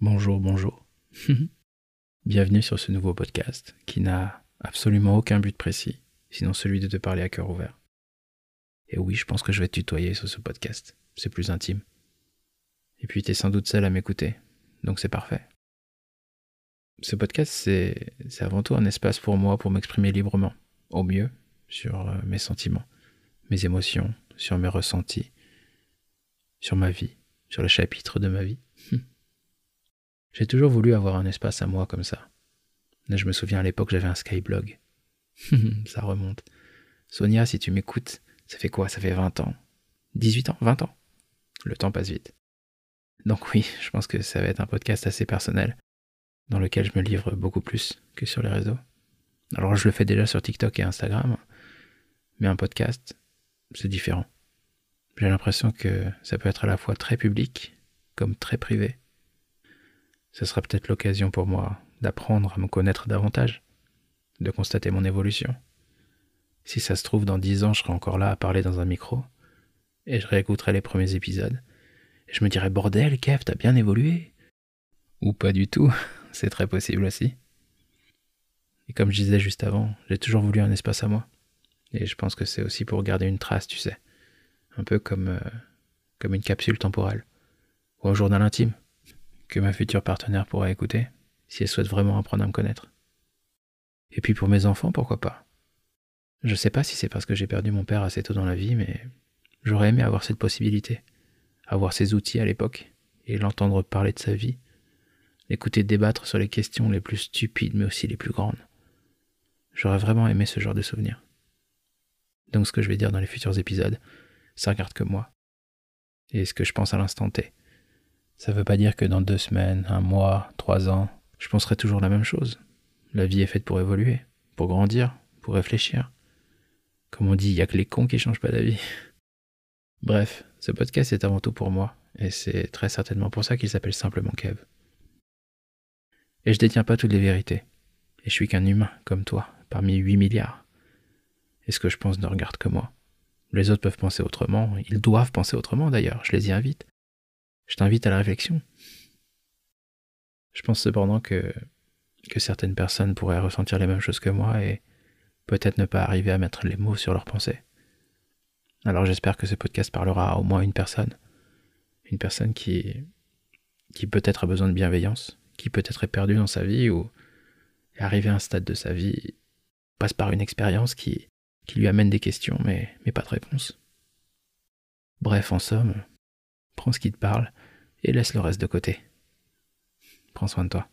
Bonjour, bonjour. Bienvenue sur ce nouveau podcast qui n'a absolument aucun but précis, sinon celui de te parler à cœur ouvert. Et oui, je pense que je vais te tutoyer sur ce podcast, c'est plus intime. Et puis t'es sans doute seul à m'écouter, donc c'est parfait. Ce podcast, c'est avant tout un espace pour moi pour m'exprimer librement, au mieux, sur euh, mes sentiments, mes émotions, sur mes ressentis, sur ma vie, sur le chapitre de ma vie. J'ai toujours voulu avoir un espace à moi comme ça. Je me souviens à l'époque, j'avais un Skyblog. ça remonte. Sonia, si tu m'écoutes, ça fait quoi? Ça fait 20 ans 18 ans? 20 ans Le temps passe vite. Donc oui, je pense que ça va être un podcast assez personnel, dans lequel je me livre beaucoup plus que sur les réseaux. Alors je le fais déjà sur TikTok et Instagram, mais un podcast, c'est différent. J'ai l'impression que ça peut être à la fois très public comme très privé ce sera peut-être l'occasion pour moi d'apprendre à me connaître davantage, de constater mon évolution. Si ça se trouve, dans dix ans, je serai encore là à parler dans un micro, et je réécouterai les premiers épisodes, et je me dirai Bordel, Kev, t'as bien évolué Ou pas du tout, c'est très possible aussi. Et comme je disais juste avant, j'ai toujours voulu un espace à moi. Et je pense que c'est aussi pour garder une trace, tu sais. Un peu comme, euh, comme une capsule temporelle. Ou un journal intime que ma future partenaire pourra écouter si elle souhaite vraiment apprendre à me connaître. Et puis pour mes enfants, pourquoi pas Je sais pas si c'est parce que j'ai perdu mon père assez tôt dans la vie, mais j'aurais aimé avoir cette possibilité, avoir ces outils à l'époque et l'entendre parler de sa vie, l'écouter débattre sur les questions les plus stupides mais aussi les plus grandes. J'aurais vraiment aimé ce genre de souvenirs. Donc ce que je vais dire dans les futurs épisodes, ça regarde que moi. Et ce que je pense à l'instant T. Ça ne veut pas dire que dans deux semaines, un mois, trois ans, je penserai toujours la même chose. La vie est faite pour évoluer, pour grandir, pour réfléchir. Comme on dit, il n'y a que les cons qui changent pas d'avis. Bref, ce podcast est avant tout pour moi, et c'est très certainement pour ça qu'il s'appelle simplement Kev. Et je détiens pas toutes les vérités. Et je suis qu'un humain, comme toi, parmi 8 milliards. Et ce que je pense ne regarde que moi. Les autres peuvent penser autrement, ils doivent penser autrement d'ailleurs, je les y invite. Je t'invite à la réflexion. Je pense cependant que, certaines personnes pourraient ressentir les mêmes choses que moi et peut-être ne pas arriver à mettre les mots sur leurs pensées. Alors j'espère que ce podcast parlera à au moins une personne. Une personne qui, qui peut-être a besoin de bienveillance, qui peut-être est perdue dans sa vie ou est arrivée à un stade de sa vie, passe par une expérience qui, qui lui amène des questions mais, mais pas de réponse. Bref, en somme, prends ce qui te parle et laisse le reste de côté. Prends soin de toi.